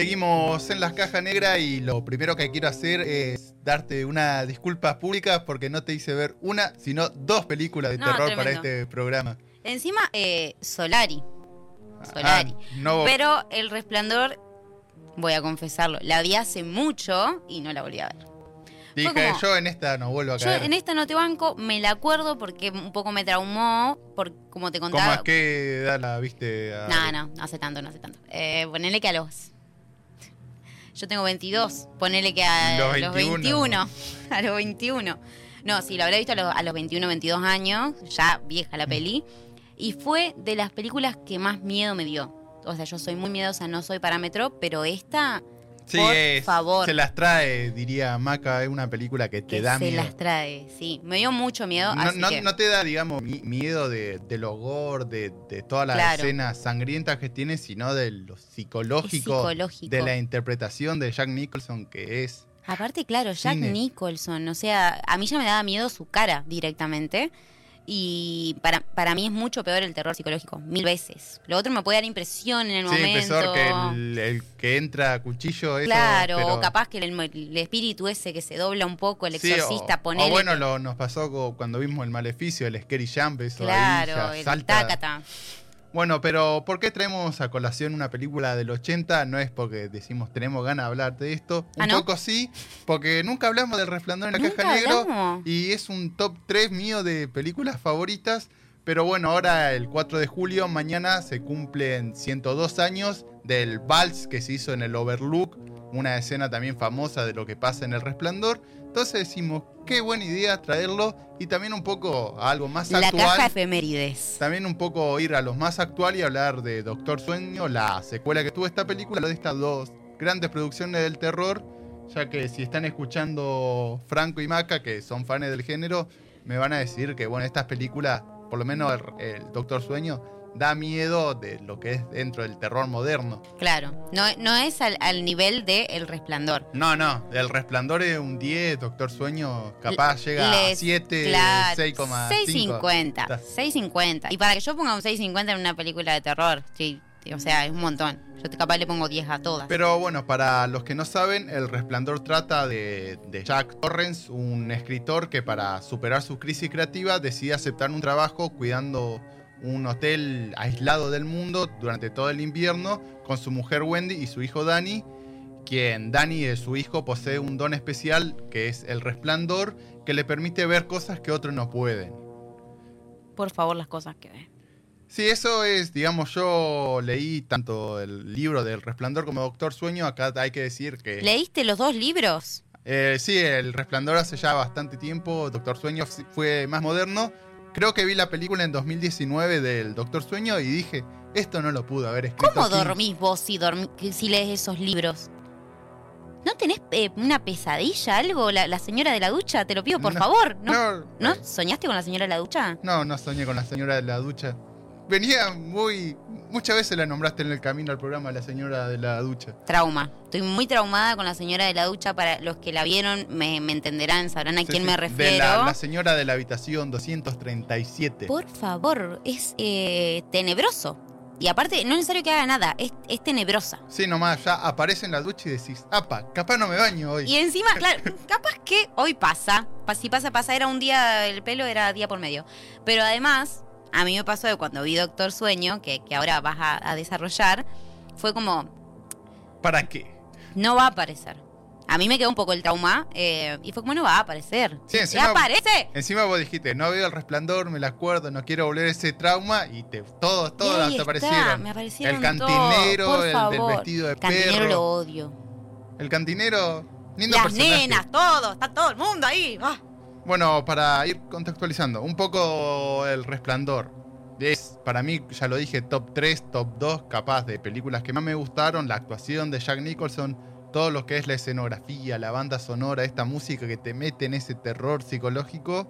Seguimos en las cajas negras y lo primero que quiero hacer es darte una disculpa pública porque no te hice ver una, sino dos películas de No, terror para este programa. Encima, eh, Solari. Ah, Solari. no, Pero El Resplandor, voy a confesarlo, la vi hace mucho y no la volví a ver. dije, como- yo en esta no vuelvo a Yo caer. en esta no te banco, me la acuerdo porque un poco me traumó, por como te ¿Cómo contaba. es que edad la viste? a- No, no, no hace tanto, no hace tanto. Eh, ponele que a los. Yo tengo 22. Ponele que a Los los 21. 21. A los 21. No, sí, lo habré visto a los, a los 21, 22 años. Ya vieja la peli. Y fue de las películas que más miedo me dio. O sea, yo soy muy miedosa, no soy parámetro, pero esta Sí, por es- favor. Se las trae, diría Maca, es una película que te que da se miedo. las trae. Sí, me dio mucho miedo. No, así no- que- no te da, digamos, mi- miedo de, del horror, de, de todas las Claro. escenas sangrientas que tiene, sino de lo psicológico, psicológico. de la interpretación de Jack Nicholson, que es... Aparte, claro, Jack Cine. Nicholson, o sea, a mí ya me daba miedo su cara directamente. Y para, para mí es mucho peor el terror psicológico, mil veces. Lo otro me puede dar impresión en el Sí, momento. que el, el que entra a cuchillo. Eso, claro, pero- o capaz que el, el espíritu ese que se dobla un poco, el Sí, o- exorcista, o, ponele. bueno, lo, nos pasó cuando vimos el maleficio, el Scary Jump, eso claro, ahí ya el salta. tácata. Bueno, pero ¿por qué traemos a colación una película del 80? No es porque decimos tenemos ganas de hablar de esto. Un ¿Ah, no? poco sí, porque nunca hablamos del resplandor en la ¿Nunca caja negro. hablamos? Y es un top 3 mío de películas favoritas. Pero bueno, ahora el 4 de julio, mañana, se cumplen 102 años del vals que se hizo en el Overlook. Una escena también famosa de lo que pasa en el resplandor. Entonces decimos, qué buena idea traerlo. Y también un poco a algo más La actual. caja efemérides. También un poco ir a los más actual y hablar de Doctor Sueño, la secuela que tuvo esta película, de estas dos grandes producciones del terror, ya que si están escuchando Franco y Maca, que son fans del género, me van a decir que bueno, estas películas, por lo menos el, el Doctor Sueño, da miedo de lo que es dentro del terror moderno. Claro, no, no es al, al nivel de El Resplandor. No, no, El Resplandor es un 10, Doctor Sueño capaz llega a Les- 7, claro, 6,5. 6.50. Está. 6.50. Y para que yo ponga un 6.50 en una película de terror, sí, o sea, es un montón. Yo capaz le pongo 10 a todas. Pero bueno, para los que no saben, El Resplandor trata de, de Jack Torrance, un escritor que para superar su crisis creativa decide aceptar un trabajo cuidando un hotel aislado del mundo durante todo el invierno con su mujer Wendy y su hijo Danny, quien Danny, eh, su hijo, posee un don especial que es el resplandor que le permite ver cosas que otros no pueden. Por favor, las cosas que ve. Sí, eso es, digamos, yo leí tanto el libro del Resplandor como Doctor Sueño, acá hay que decir que... ¿Leíste los dos libros? Eh, sí, El Resplandor hace ya bastante tiempo, Doctor Sueño fue más moderno. Creo que vi la película en 2019 del Doctor Sueño y dije, esto no lo pudo haber escrito. ¿Cómo King". dormís vos si, si lees esos libros? ¿No tenés eh, una pesadilla, algo? La, la señora de la ducha? Te lo pido, por No, favor. ¿No, No, ¿No soñaste con la señora de la ducha? no, no soñé con la señora de la ducha. Venía muy... Muchas veces la nombraste en el camino al programa, la señora de la ducha. Trauma. Estoy muy traumada con la señora de la ducha. Para los que la vieron, me, me entenderán, sabrán a Sí, quién sí, me de refiero. la, la señora de la habitación 237. Por favor, es eh, tenebroso. Y aparte, no es necesario que haga nada, es, es tenebrosa. Sí, nomás, ya aparece en la ducha y decís, apa, capaz no me baño hoy. Y encima, claro, capaz que hoy pasa, pa- si pasa, pasa, era un día, el pelo era día por medio. Pero además, a mí me pasó de cuando vi Doctor Sueño, que, que ahora vas a, a desarrollar, fue como, ¿Para qué? no va a aparecer. A mí me quedó un poco el trauma eh, y fue como, no va a aparecer. Sí, ¡Ya encima- aparece! Encima vos dijiste, no veo el resplandor, me la acuerdo, no quiero volver a ese trauma y te, todos, todos te aparecieron. me aparecieron El cantinero, todos, por el favor. del vestido de Cantinero perro. lo odio. El cantinero, lindo Las personaje. nenas, todo, está todo el mundo ahí. Ah. Bueno, para ir contextualizando, un poco el resplandor. Es, para mí, ya lo dije, top 3, top 2, capaz de películas que más me gustaron, la actuación de Jack Nicholson, todo lo que es la escenografía, la banda sonora, esta música que te mete en ese terror psicológico.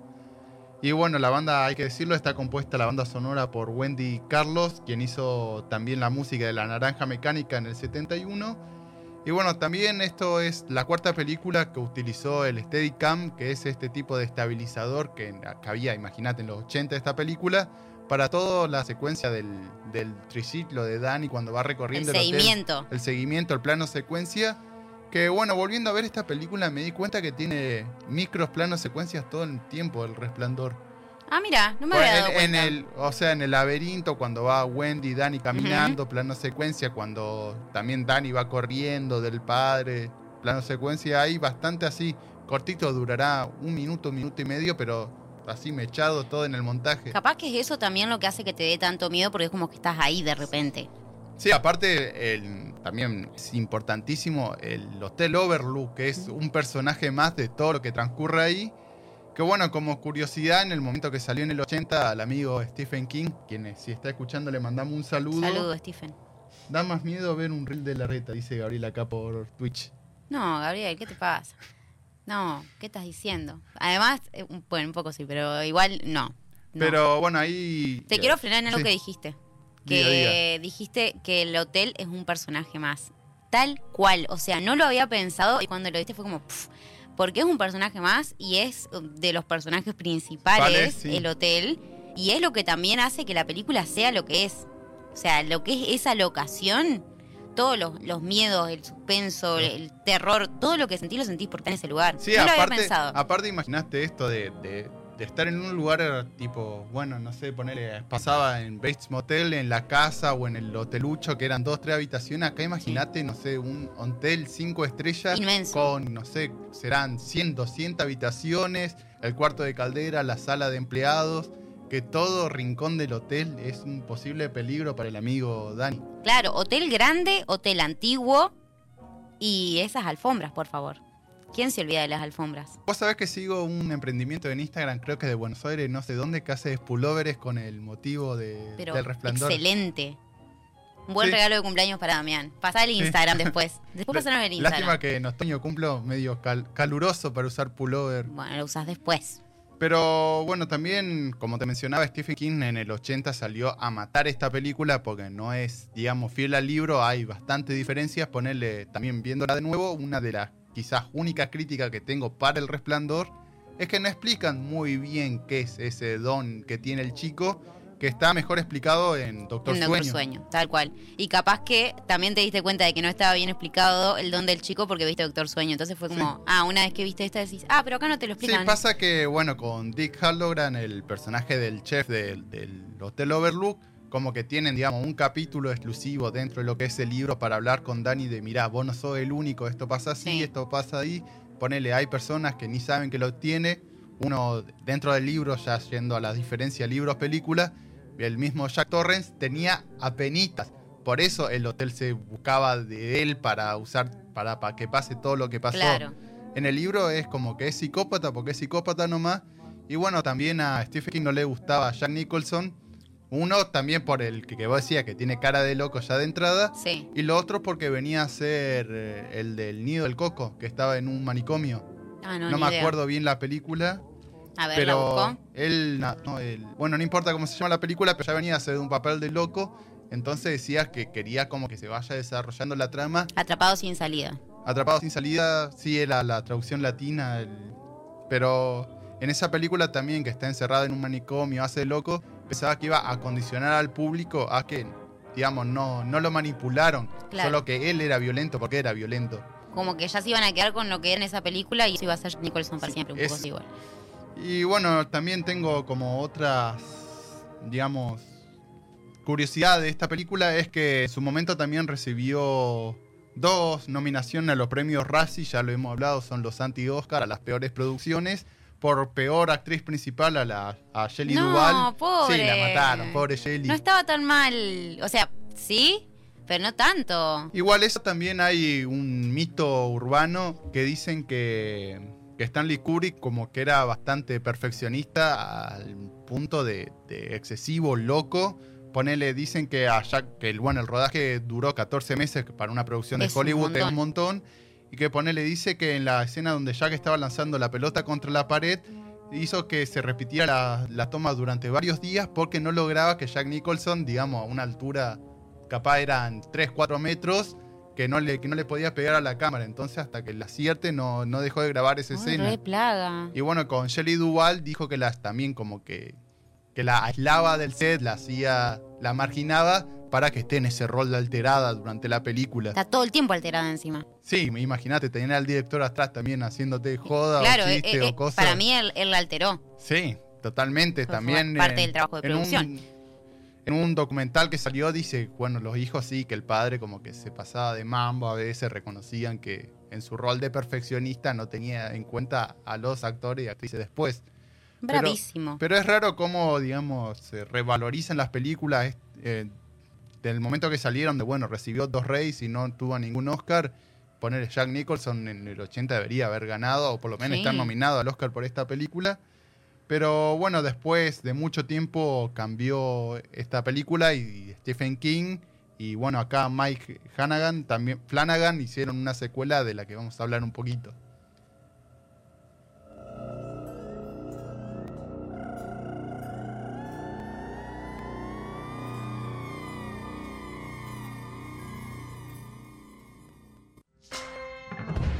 Y bueno, la banda, hay que decirlo, está compuesta la banda sonora por Wendy Carlos, quien hizo también la música de La Naranja Mecánica en el 71. Y bueno, también esto es la cuarta película que utilizó el Steadicam, que es este tipo de estabilizador que, que había, imagínate, en los 80 de esta película, para toda la secuencia del, del triciclo de Dani cuando va El recorriendo hotel, seguimiento. el seguimiento, el plano secuencia. Que bueno, volviendo a ver esta película me di cuenta que tiene micros, planos, secuencias todo el tiempo, el resplandor. Ah, mira, no me había dado en, en cuenta. el, o sea, en el laberinto, cuando va Wendy y Dani caminando, plano secuencia, cuando también Dani va corriendo del padre, plano secuencia, hay bastante así, cortito, durará un minuto, un minuto y medio, pero así mechado todo en el montaje. Capaz que es eso también lo que hace que te dé tanto miedo porque es como que estás ahí de repente. Sí, aparte, el- también es importantísimo el Hotel Overlook, que es un personaje más de todo lo que transcurre ahí. Que bueno, como curiosidad, en el momento que salió en el 80, al amigo Stephen King, quien eh, si está escuchando le mandamos un saludo. Saludos, Stephen. Da más miedo ver un reel de la reta, dice Gabriel acá por Twitch. No, Gabriel, ¿qué te pasa? No, ¿qué estás diciendo? Además, eh, bueno, un poco sí, pero igual no. no. Pero bueno, ahí... Te quiero frenar en algo Sí. que dijiste. Diga, Que dijiste que el hotel es un personaje más. Tal cual. O sea, no lo había pensado y cuando lo viste fue como. pff, porque es un personaje más y es um, de los personajes principales, Vale, sí. el hotel. Y es lo que también hace que la película sea lo que es. O sea, lo que es esa locación, todos los, los miedos, el suspenso, Sí. el terror, todo lo que sentís lo sentís por estar en ese lugar. Sí, no lo había aparte, pensado. aparte imaginaste esto de, de- de estar en un lugar tipo, bueno, no sé, ponerle, pasaba en Bates Motel, en la casa o en el hotelucho, que eran dos, tres habitaciones. Acá imagínate, no sé, un hotel cinco estrellas Inmenso. con, no sé, serán 100, 200 habitaciones, el cuarto de caldera, la sala de empleados, que todo rincón del hotel es un posible peligro para el amigo Dani. Claro, hotel grande, hotel antiguo y esas alfombras, por favor. ¿Quién se olvida de las alfombras? Vos sabés que sigo un emprendimiento en Instagram, creo que de Buenos Aires, no sé dónde, que hace pullovers con el motivo de, Pero del resplandor. excelente. Un buen Sí. regalo de cumpleaños para Damián. Pasá el Instagram después. Después pasaron el Instagram. Lástima que en otoño cumplo medio cal- caluroso para usar pullover. Bueno, lo usás después. Pero bueno, también, como te mencionaba, Stephen King en el 80 salió a matar esta película porque no es, digamos, fiel al libro. Hay bastantes diferencias. Ponerle, también viéndola de nuevo, una de las quizás únicas críticas que tengo para El Resplandor es que no explican muy bien qué es ese don que tiene el chico, que está mejor explicado en Doctor En Doctor Sueño. Sueño, tal cual. Y capaz que también te diste cuenta de que no estaba bien explicado el don del chico porque viste Doctor Sueño. Entonces fue como, ah, una vez que viste esta decís, ah, pero acá no te lo Sí, explican. pasa que, bueno, con Dick Halloran, el personaje del chef del, del Hotel Overlook, como que tienen, digamos, un capítulo exclusivo dentro de lo que es el libro para hablar con Dani de, mirá, vos no sos el único, esto pasa así, Sí. esto pasa ahí. Ponele, hay personas que ni saben que lo tiene. Uno, dentro del libro, ya yendo a la diferencia libros, películas, el mismo Jack Torrance tenía apenitas. Por eso el hotel se buscaba de él para usar, para, para que pase todo lo que pasó. Claro. En el libro es como que es psicópata porque es psicópata nomás. Y bueno, también a Stephen King no le gustaba Jack Nicholson. Uno también por el que, que vos decías que tiene cara de loco ya de entrada. Sí. Y lo otro porque venía a ser eh, el del nido del coco, que estaba en un manicomio. Ah, no, No, ni me idea. acuerdo bien la película. A ver, la pero él, no, él- bueno, no importa cómo se llama la película, pero ya venía a hacer un papel de loco. Entonces decías que quería como que se vaya desarrollando la trama. Atrapado sin salida. Atrapado sin salida, sí era la traducción latina, el- pero en esa película también que está encerrado en un manicomio, hace loco, pensaba que iba a condicionar al público a que, digamos, no, no lo manipularon, Claro. solo que él era violento porque era violento. Como que ya se iban a quedar con lo que era en esa película y eso iba a ser Nicholson para Sí, siempre, un es- poco igual. Y bueno, también tengo como otras, digamos, curiosidad de esta película es que en su momento también recibió dos nominaciones a los premios Razzie, ya lo hemos hablado, son los anti-Oscar a las peores producciones. Por peor actriz principal a la a Shelley No, Duvall. pobre. Sí, la mataron, pobre Shelley. No estaba tan mal. O sea, sí, pero no tanto. Igual eso también hay un mito urbano que dicen que, que Stanley Kubrick como que era bastante perfeccionista al punto de, de excesivo loco. Ponele, dicen que a Jack, que el, bueno, el rodaje duró 14 meses para una producción de Es un Hollywood es un montón. Y que ponele, dice que en la escena donde Jack estaba lanzando la pelota contra la pared, hizo que se repitiera la, la toma durante varios días porque no lograba que Jack Nicholson, digamos, a una altura capaz eran 3, 4 metros, que no le, que no le podía pegar a la cámara. Entonces, hasta que la acierte, no, no dejó de grabar esa Ay, escena. plaga. Y bueno, con Shelley Duvall dijo que las también como que, que la aislaba del set, la hacía, la marginaba para que esté en ese rol de alterada durante la película. Está todo el tiempo alterada encima. Sí, imagínate, tener al director atrás también haciéndote joda Claro, o eh, chiste eh, o cosas. para mí él, él la alteró. Sí, totalmente. También. parte en- del trabajo de en un- producción. en un documental que salió dice, bueno, los hijos sí, que el padre como que se pasaba de mambo, a veces reconocían que en su rol de perfeccionista no tenía en cuenta a los actores y actrices después. Pero- Bravísimo. Pero es raro cómo, digamos, se revalorizan las películas eh, del momento que salieron, de bueno, recibió dos Reyes y no tuvo ningún Oscar. Poner Jack Nicholson en el 80 debería haber ganado, o por lo menos Sí. estar nominado al Oscar por esta película. Pero bueno, después de mucho tiempo cambió esta película y Stephen King y bueno, acá Mike Flanagan también Flanagan hicieron una secuela de la que vamos a hablar un poquito.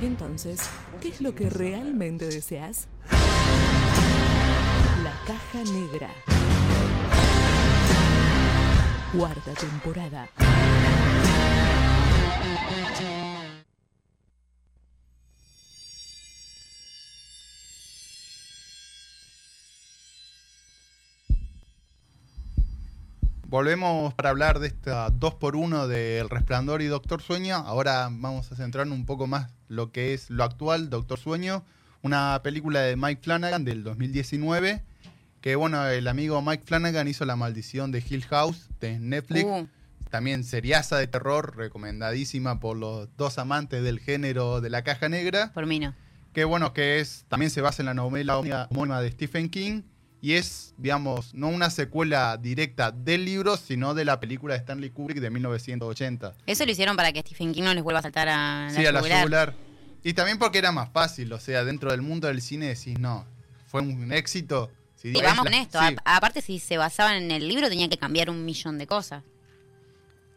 Entonces, ¿qué es lo que realmente deseas? La caja negra. Cuarta temporada. Volvemos para hablar de esta 2x1 de El Resplandor y Doctor Sueño. Ahora vamos a centrarnos un poco más lo que es lo actual, Doctor Sueño, una película de Mike Flanagan del 2019, que bueno, el amigo Mike Flanagan hizo La maldición de Hill House de Netflix. Uh, También seriaza de terror, recomendadísima por los dos amantes del género de la caja negra por mí no. que bueno, que es también se basa en la novela homónima de Stephen King y es, digamos, no una secuela directa del libro, sino de la película de Stanley Kubrick de 1980. Eso lo hicieron para que Stephen King no les vuelva a saltar a la sí, a la yugular. Y también porque era más fácil, o sea, dentro del mundo del cine decís, no, fue un éxito. Si Y es vamos la- con esto. Sí, a- aparte, si se basaban en el libro, tenía que cambiar un millón de cosas.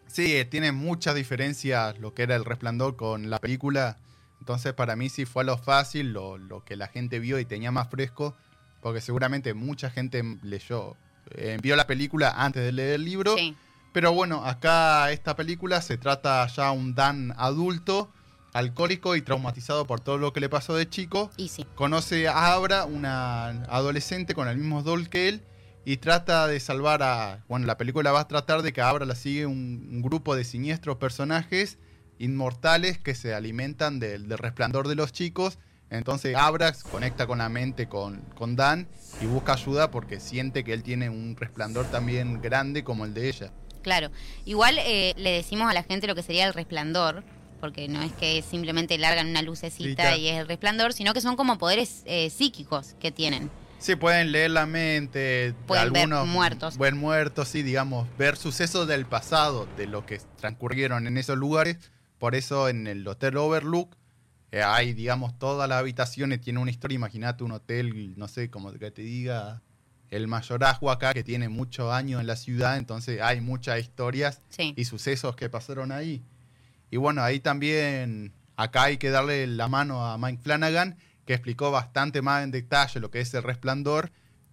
sí, eh, tiene muchas diferencias lo que era El Resplandor con la película. Entonces, para mí sí fue a lo fácil, lo, lo que la gente vio y tenía más fresco, porque seguramente mucha gente leyó, eh, vio la película antes de leer el libro. Sí. Pero bueno, acá esta película se trata ya un Dan adulto, alcohólico y traumatizado por todo lo que le pasó de chico. Y sí. Conoce a Abra, una adolescente con el mismo doll que él, y trata de salvar a... Bueno, la película va a tratar de que a Abra la sigue un, un grupo de siniestros personajes inmortales que se alimentan del, del resplandor de los chicos. Entonces Abra conecta con la mente con, con Dan y busca ayuda porque siente que él tiene un resplandor también grande como el de ella. Claro. Igual eh, le decimos a la gente lo que sería el resplandor, porque no es que simplemente largan una lucecita Cita. y es el resplandor, sino que son como poderes eh, psíquicos que tienen. Sí, pueden leer la mente, Pueden ver algunos muertos. Ver muertos, sí, digamos, ver sucesos del pasado, de lo que transcurrieron en esos lugares. Por eso en el Hotel Overlook eh, hay, digamos, todas las habitaciones, tiene una historia. Imagínate un hotel, no sé, como que te diga el mayorazgo acá, que tiene muchos años en la ciudad, entonces hay muchas historias Sí. y sucesos que pasaron ahí. Y bueno, ahí también, acá hay que darle la mano a Mike Flanagan, que explicó bastante más en detalle lo que es el resplandor.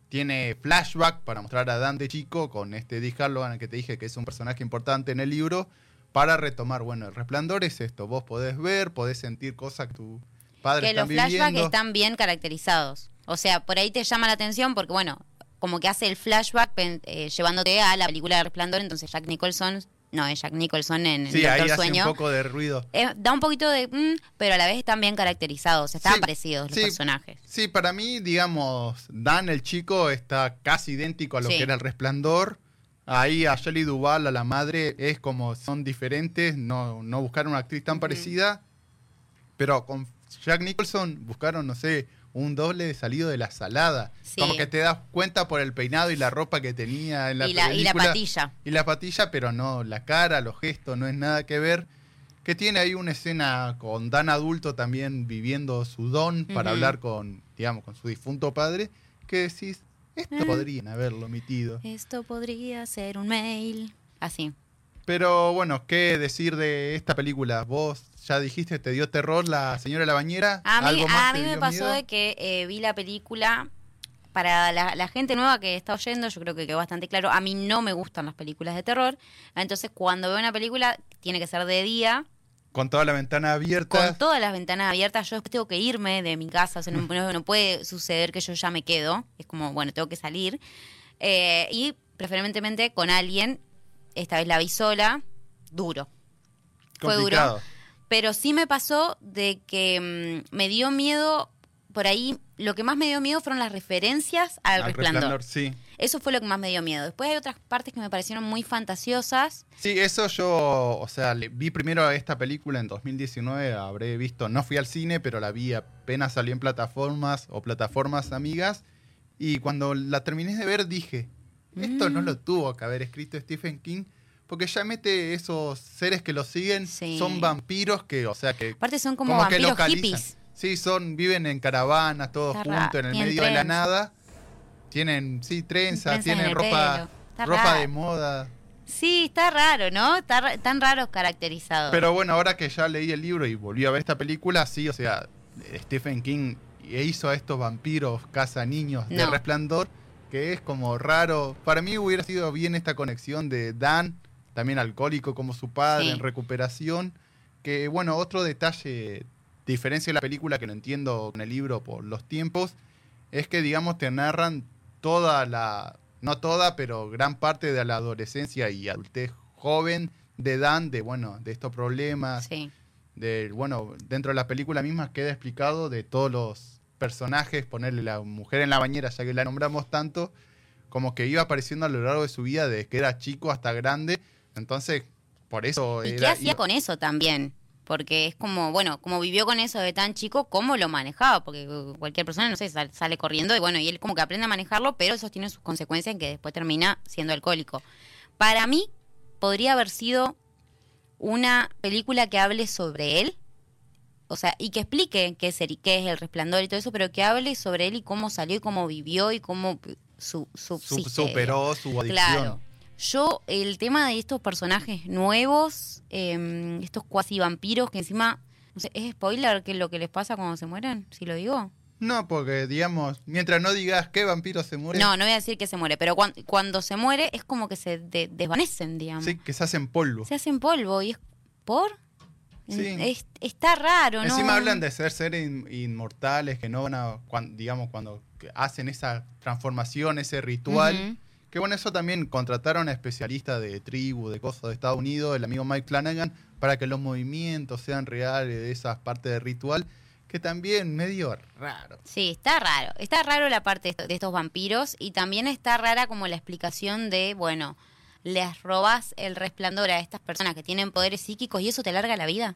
Tiene flashback para mostrar a Dan de chico con este Dick Harlow que te dije que es un personaje importante en el libro, para retomar, bueno, el resplandor es esto, vos podés ver, podés sentir cosas que tu padre Que los flashbacks están bien caracterizados. O sea, por ahí te llama la atención porque, bueno, como que hace el flashback eh, llevándote a la película de Resplandor, entonces Jack Nicholson, no, es Jack Nicholson en Sí, Doctor ahí hace Sueño. un poco de ruido. Eh, da un poquito de... mm, pero a la vez están bien caracterizados, Sí, parecidos los sí. personajes. Sí, para mí, digamos, Dan, el chico, está casi idéntico a lo que era el resplandor. Ahí a Shelley Duvall, a la madre, es como son diferentes, no, no buscaron una actriz tan parecida. Pero con Jack Nicholson buscaron, no sé, un doble salido de la salada. Sí. Como que te das cuenta por el peinado y la ropa que tenía en la y, la, y la película. patilla. Y la patilla, pero no, la cara, los gestos, no es nada que ver. Que tiene ahí una escena con Dan adulto también viviendo su don para hablar con, digamos, con su difunto padre, que decís, esto Ah. podrían haberlo omitido. Esto podría ser un mail. Así. Pero bueno, ¿qué decir de esta película? Vos ya dijiste, te dio terror la señora de la bañera. A mí, ¿Algo más a mí me pasó miedo? de que eh, vi la película para la, la gente nueva que está oyendo, yo creo que quedó bastante claro, a mí no me gustan las películas de terror, entonces cuando veo una película tiene que ser de día, Con toda la ventana abierta. con todas las ventanas abiertas, yo después tengo que irme de mi casa, o sea, no, no- no puede suceder que yo ya me quedo, es como, bueno, tengo que salir, Eh, y preferentemente con alguien, esta vez la vi sola, duro. Fue duro. complicado. Pero sí me pasó de que mm, me dio miedo, por ahí, lo que más me dio miedo fueron las referencias al, Al resplandor. sí. Eso fue lo que más me dio miedo. Después hay otras partes que me parecieron muy fantasiosas. Sí, eso yo, o sea, le- vi primero esta película en 2019, habré visto, no fui al cine, pero la vi apenas salió en plataformas o plataformas amigas, y cuando la terminé de ver dije, esto no Mm. lo tuvo que haber escrito Stephen King, porque ya mete esos seres que lo siguen, Sí. son vampiros que, o sea, que Aparte son como, como vampiros hippies. Sí, son, viven en caravanas, todos Está juntos, en el medio de la trenza. nada. Tienen, sí, trenzas, en tienen ropa, ropa raro. de moda. Sí, está raro, ¿no? Está, tan raros caracterizados. Pero bueno, ahora que ya leí el libro y volví a ver esta película, sí, o sea, Stephen King hizo a estos vampiros caza niños de No. resplandor, que es como raro. Para mí hubiera sido bien esta conexión de Dan, también alcohólico como su padre, Sí. en recuperación. Que bueno, otro detalle, diferencia de la película que no entiendo con el libro por los tiempos, es que digamos te narran toda la, no toda, pero gran parte de la adolescencia y adultez joven de Dan, de bueno, de estos problemas, Sí. de bueno, dentro de la película misma queda explicado de todos los personajes, ponerle la mujer en la bañera, ya que la nombramos tanto, como que iba apareciendo a lo largo de su vida, desde que era chico hasta grande, entonces por eso ¿Y qué hacía iba- con eso también? Porque es como, bueno, como vivió con eso de tan chico, ¿cómo lo manejaba? Porque uh, cualquier persona, no sé, sal- sale corriendo y bueno, y él como que aprende a manejarlo, pero eso tiene sus consecuencias en que después termina siendo alcohólico. Para mí, podría haber sido una película que hable sobre él, o sea, y que explique qué es, el, qué es el resplandor y todo eso, pero que hable sobre él y cómo salió y cómo vivió y cómo su, su- subsiste. superó su adicción. Claro. Yo, el tema de estos personajes nuevos, eh, estos cuasi vampiros que encima, no sé, ¿es spoiler que es lo que les pasa cuando se mueren? Si lo digo. No, porque digamos, mientras no digas qué vampiro se muere, No, no voy a decir que se muere, pero cuan- cuando se muere es como que se de- desvanecen, digamos. sí, que se hacen polvo. Se hacen polvo y es por. Sí. Es- está raro, ¿no? Encima hablan de ser seres in- inmortales que no van a, digamos, cuando hacen esa transformación, ese ritual. Que bueno, eso también contrataron a especialistas de tribu, de cosas de Estados Unidos, el amigo Mike Flanagan, para que los movimientos sean reales de esas partes de ritual, que también medio raro. Sí, está raro. Está raro la parte de esto- de estos vampiros y también está rara como la explicación de, bueno, les robas el resplandor a estas personas que tienen poderes psíquicos y eso te larga la vida.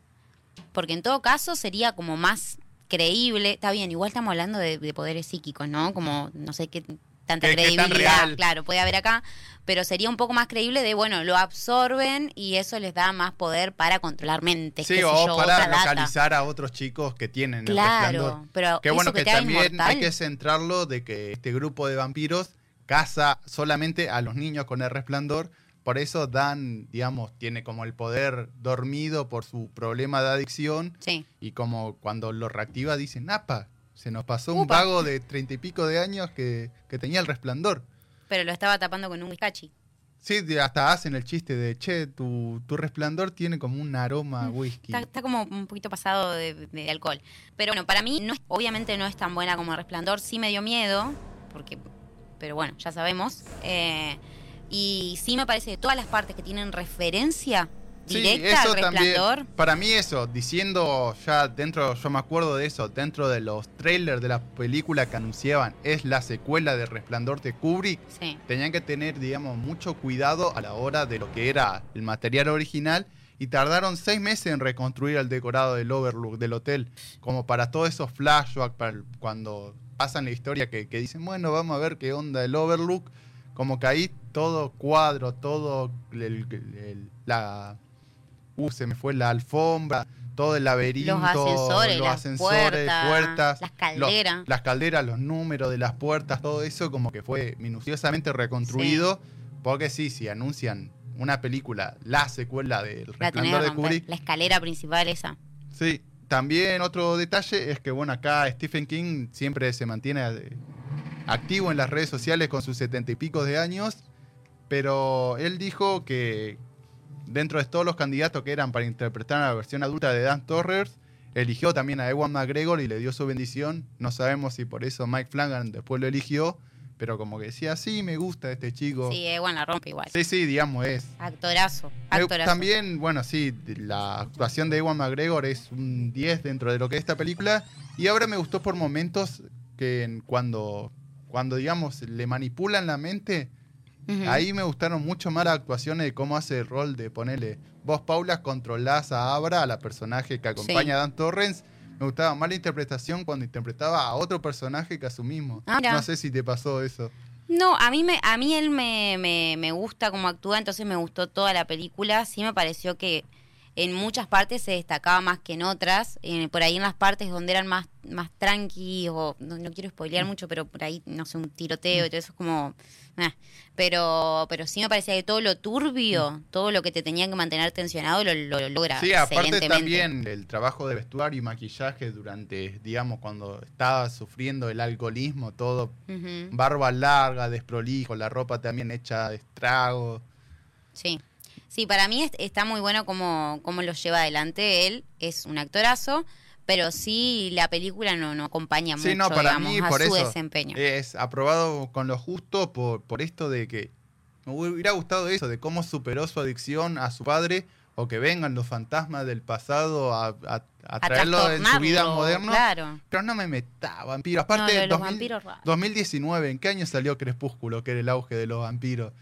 Porque en todo caso sería como más creíble. Está bien, igual estamos hablando de, de poderes psíquicos, ¿no? Como no sé qué tanta Que- credibilidad, claro, puede haber acá, pero sería un poco más creíble de, bueno, lo absorben y eso les da más poder para controlar mentes, Sí, qué sé o yo, para otra data. localizar a otros chicos que tienen el resplandor. Claro, pero Que eso bueno, que, también inmortal. hay que centrarlo de que este grupo de vampiros caza solamente a los niños con el resplandor. Por eso Dan, digamos, tiene como el poder dormido por su problema de adicción. Sí. Y como cuando lo reactiva dicen, ¡apa! Se nos pasó un vago de treinta y pico de años que, que tenía el resplandor. Pero lo estaba tapando con un whiskachi. Sí, hasta hacen el chiste de, che, tu, tu resplandor tiene como un aroma a whisky. Está, está como un poquito pasado de, de alcohol. Pero bueno, para mí, no, es- obviamente no es tan buena como el Resplandor. Sí me dio miedo, porque, pero bueno, ya sabemos. Eh, y sí me parece que todas las partes que tienen referencia Sí, eso al también. Para mí eso, diciendo ya dentro, yo me acuerdo de eso, dentro de los trailers de la película que anunciaban, es la secuela de Resplandor de Kubrick, Sí. tenían que tener, digamos, mucho cuidado a la hora de lo que era el material original y tardaron seis meses en reconstruir el decorado del Overlook del hotel, como para todos esos flashbacks, para cuando pasan la historia que, que dicen, bueno, vamos a ver qué onda el Overlook, como que ahí todo cuadro, todo el- el- la... Uh, se me fue la alfombra, todo el laberinto, Los ascensores, los las ascensores, puertas, puertas, las los- calderas. las calderas, los números de las puertas, todo eso como que fue minuciosamente reconstruido. Porque sí, si anuncian una película, la secuela del Resplandor de. Kubrick. La escalera principal esa. Sí, también otro detalle es que, bueno, acá Stephen King siempre se mantiene eh, activo en las redes sociales con sus setenta y pico de años, pero él dijo que dentro de todos los candidatos que eran para interpretar a la versión adulta de Dan Torres, eligió también a Ewan McGregor y le dio su bendición. No sabemos si por eso Mike Flanagan después lo eligió, pero como que decía, sí, me gusta este chico. Sí, Ewan la rompe igual. Sí, sí, digamos, es. Actorazo, actorazo. También, bueno, sí, la actuación de Ewan McGregor es un 10 dentro de lo que es esta película. Y ahora me gustó por momentos que cuando, cuando digamos, le manipulan la mente, Ahí me gustaron mucho más las actuaciones de cómo hace el rol de ponerle. Vos, Paula, controlás a Abra, a la personaje que acompaña a Dan Torrens. Me gustaba más la interpretación cuando interpretaba a otro personaje que a su mismo. Ah, no sé si te pasó eso. No, a mí, me, a mí él me, me, me gusta como actúa, entonces me gustó toda la película. Sí me pareció que en muchas partes se destacaba más que en otras. En- por ahí en las partes donde eran más, más tranqui, o no, no quiero spoilear mucho, pero por ahí, no sé, un tiroteo y todo eso es como... eh. Pero, pero sí me parecía que todo lo turbio, todo lo que te tenía que mantener tensionado, lo, lo- lo logra Sí, aparte también el trabajo de vestuario y maquillaje durante, digamos, cuando estaba sufriendo el alcoholismo, todo, barba larga, desprolijo, la ropa también hecha de estrago. Sí. Sí, para mí es- está muy bueno cómo, cómo lo lleva adelante. Él es un actorazo, pero sí la película no, no acompaña Sí, mucho, no, para digamos, mí a por su eso desempeño. es aprobado con lo justo por, por esto de que me hubiera gustado eso, de cómo superó su adicción a su padre o que vengan los fantasmas del pasado a, a- traerlo en su vida moderna. Claro. Pero no me meta vampiro. No, Aparte, de los 2000 vampiros raros. 2019, ¿en qué año salió Crepúsculo, que era el auge de los vampiros?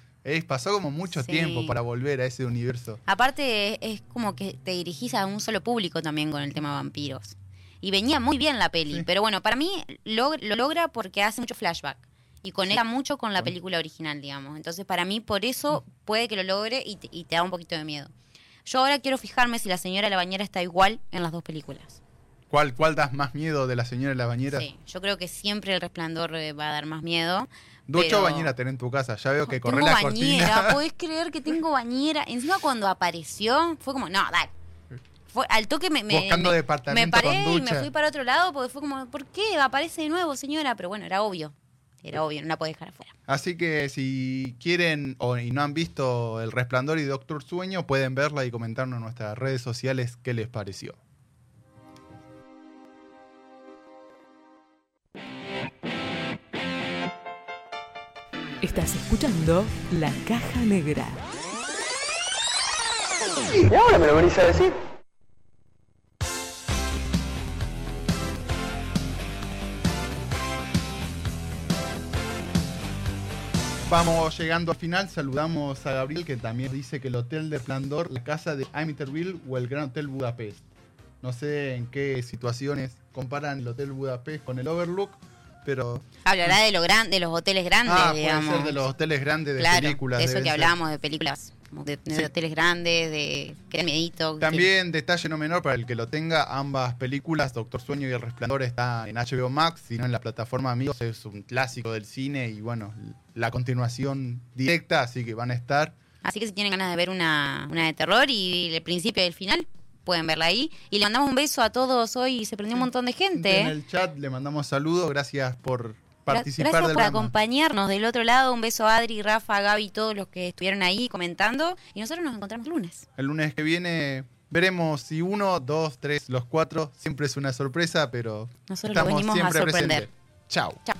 Pasó como mucho Sí. tiempo para volver a ese universo. Aparte, es, es como que te dirigís a un solo público también con el tema vampiros. Y venía muy bien la peli, Sí. pero bueno, para mí lo logra porque hace mucho flashback. Y conecta mucho con la película original, digamos. Entonces, para mí, por eso puede que lo logre y te, y te da un poquito de miedo. Yo ahora quiero fijarme si la señora de la bañera está igual en las dos películas. ¿Cuál, ¿Cuál das más miedo de la señora de la bañera? Sí, yo creo que siempre el resplandor eh, va a dar más miedo. Ducho pero- bañera tenés en tu casa. Ya veo que corre tengo la bañera, cortina. ¿podés creer que tengo bañera? Encima cuando apareció, fue como, no, dale. Fue, al toque me, me, Buscando me- departamento me paré con y ducha. me fui para otro lado porque fue como, ¿por qué? Aparece de nuevo, señora. Pero bueno, era obvio. Era obvio, no la podés dejar afuera. Así que si quieren o, y no han visto El Resplandor y Doctor Sueño, pueden verla y comentarnos en nuestras redes sociales qué les pareció. Estás escuchando La Caja Negra. ¿Y ahora me lo venís a decir? Vamos llegando al final, saludamos a Gabriel que también dice que el Hotel de Resplandor, la casa de Amityville o el Gran Hotel Budapest. No sé en qué situaciones comparan el Hotel Budapest con el Overlook, pero... Hablará de, lo gran, de los hoteles grandes, ah, puede digamos. ser de los hoteles grandes de claro, películas. de eso que ser. hablábamos de películas, de, de Sí. hoteles grandes, de que da miedito. que- También, detalle no menor para el que lo tenga, ambas películas, Doctor Sueño y El Resplandor, están en HBO Max, sino en la plataforma Amigos, es un clásico del cine y bueno, la continuación directa, así que van a estar. Así que si tienen ganas de ver una, una de terror y el principio y el final, pueden verla ahí. Y le mandamos un beso a todos hoy, se prendió un montón de gente. En ¿eh? el chat le mandamos saludos, gracias por participar Gracias del por programa. acompañarnos del otro lado. Un beso a Adri, Rafa, Gaby, todos los que estuvieron ahí comentando. Y nosotros nos encontramos el lunes. El lunes que viene veremos si uno, dos, tres, los cuatro, siempre es una sorpresa, pero Nosotros lo estamos venimos a siempre sorprender. presentes. Chao. Chau.